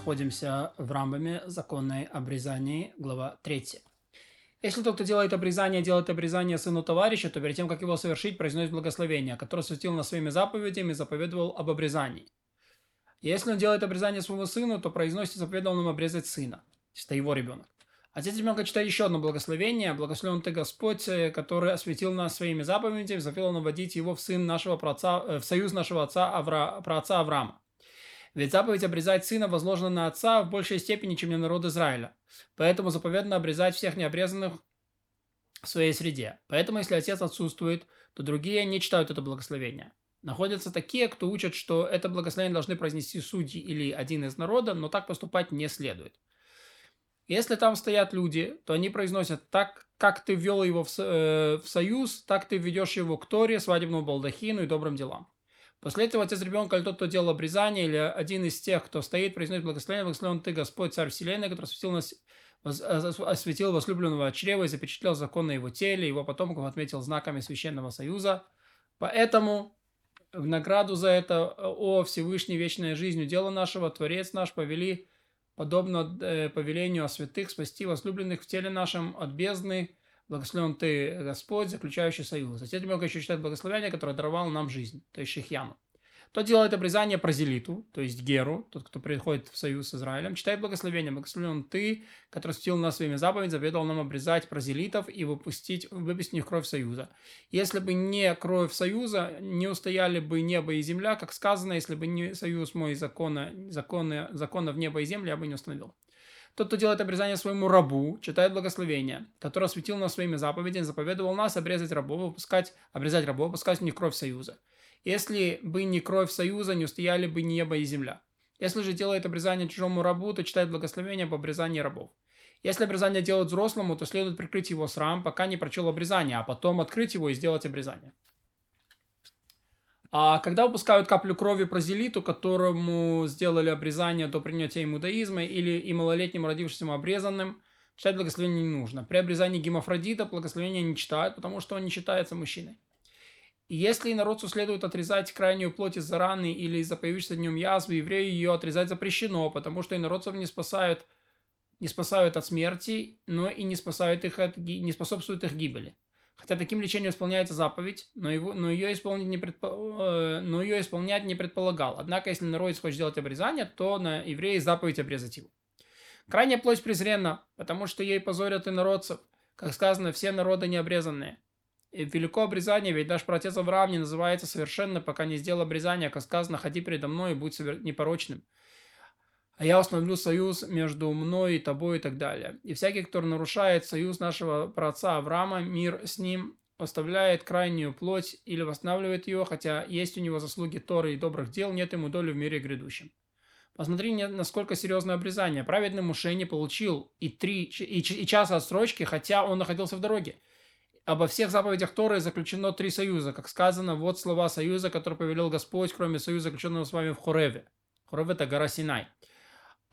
находимся в Рамбаме законной обрезании, глава 3. Если тот, кто делает обрезание, делает обрезание сыну товарища, то перед тем, как его совершить, произносит благословение, которое светил на своими заповедями и заповедовал об обрезании. Если он делает обрезание своему сыну, то произносит и заповедовал ему обрезать сына. Это его ребенок. Отец ребенка читает еще одно благословение. Благословен ты Господь, который осветил нас своими заповедями, заповедал наводить его в сын нашего праотца, э, в союз нашего отца Авра, праотца Авраама. Ведь заповедь обрезать сына возложена на отца в большей степени, чем на народ Израиля. Поэтому заповедно обрезать всех необрезанных в своей среде. Поэтому, если отец отсутствует, то другие не читают это благословение. Находятся такие, кто учат, что это благословение должны произнести судьи или один из народа, но так поступать не следует. Если там стоят люди, то они произносят так, как ты ввел его в, э, в союз, так ты ведешь его к Торе, свадебному балдахину и добрым делам. После этого отец ребенка или тот, кто делал обрезание, или один из тех, кто стоит, произносит благословение, благословен ты, Господь, Царь Вселенной, который осветил, нас, осветил возлюбленного чрева и запечатлел закон на его теле, его потомков отметил знаками Священного Союза. Поэтому в награду за это, о Всевышний вечная жизнь удела нашего, Творец наш повели, подобно э, повелению о святых, спасти возлюбленных в теле нашем от бездны, Благословен ты, Господь, заключающий союз. Затем ребенок еще читает благословение, которое даровал нам жизнь, то есть Шехьяну. Тот делает обрезание прозелиту, то есть Геру, тот, кто приходит в союз с Израилем, читает благословение. Благословен ты, который стил нас своими заповедями, заведовал нам обрезать прозелитов и выпустить, выпустить них кровь союза. Если бы не кровь союза, не устояли бы небо и земля, как сказано, если бы не союз мой закона, законы, закона в небо и землю, я бы не установил. Тот, кто делает обрезание своему рабу, читает благословение, который осветил нас своими заповедями, заповедовал нас обрезать рабов, выпускать, обрезать рабов, выпускать в них кровь союза. Если бы не кровь союза, не устояли бы небо и земля. Если же делает обрезание чужому рабу, то читает благословение об обрезании рабов. Если обрезание делают взрослому, то следует прикрыть его срам, пока не прочел обрезание, а потом открыть его и сделать обрезание. А когда выпускают каплю крови прозелиту, которому сделали обрезание до принятия имудаизма, или и малолетним родившимся обрезанным, читать благословение не нужно. При обрезании гемофродита благословение не читают, потому что он не считается мужчиной. И если народцу следует отрезать крайнюю плоть из-за раны или из-за появившейся днем язвы, еврею ее отрезать запрещено, потому что инородцев не спасают, не спасают от смерти, но и не, спасают их от, не способствуют их гибели. Хотя таким лечением исполняется заповедь, но, его, но, ее исполнить не предпо, э, но ее исполнять не предполагал. Однако, если народец хочет сделать обрезание, то на евреи заповедь обрезать его. Крайняя плоть презренна, потому что ей позорят и народцев. Как сказано, все народы необрезанные. И велико обрезание, ведь наш протец Авраам не называется совершенно, пока не сделал обрезание, как сказано, ходи передо мной и будь непорочным а я установлю союз между мной и тобой и так далее. И всякий, кто нарушает союз нашего праотца Авраама, мир с ним оставляет крайнюю плоть или восстанавливает ее, хотя есть у него заслуги Торы и добрых дел, нет ему доли в мире грядущем. Посмотри, насколько серьезное обрезание. Праведный Муше не получил и, три, и, и час отсрочки, хотя он находился в дороге. Обо всех заповедях Торы заключено три союза. Как сказано, вот слова союза, который повелел Господь, кроме союза, заключенного с вами в Хореве. Хорев – это гора Синай.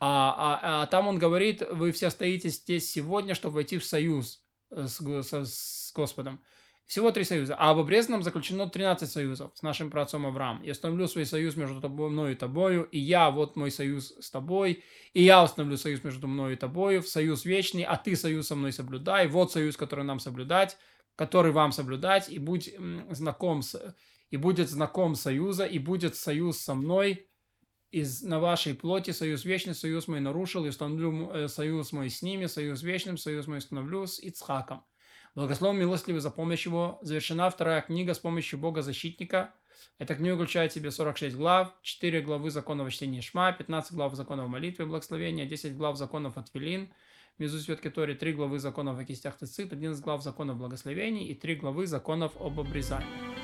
А, а, а там он говорит, вы все стоите здесь сегодня, чтобы войти в союз э, с, с, с Господом. Всего три союза. А об обрезанном заключено 13 союзов с нашим праотцом Авраам. Я установлю свой союз между тобой, мною и тобою, и я, вот мой союз с тобой, и я установлю союз между мною и тобою, в союз вечный, а ты союз со мной соблюдай, вот союз, который нам соблюдать, который вам соблюдать, и будь знаком с, и будет знаком союза, и будет союз со мной, из, на вашей плоти союз вечный, союз мой нарушил, и установлю э, союз мой с ними, союз вечным, союз мой установлю с Ицхаком. Благословен милостливый за помощь его. Завершена вторая книга с помощью Бога-защитника. Эта книга включает в себе 46 глав, 4 главы законов чтения Шма, 15 глав законов молитвы и благословения, 10 глав законов от Филин, внизу свет которой 3 главы законов о кистях Тецит, 11 глав законов благословений и 3 главы законов об обрезании.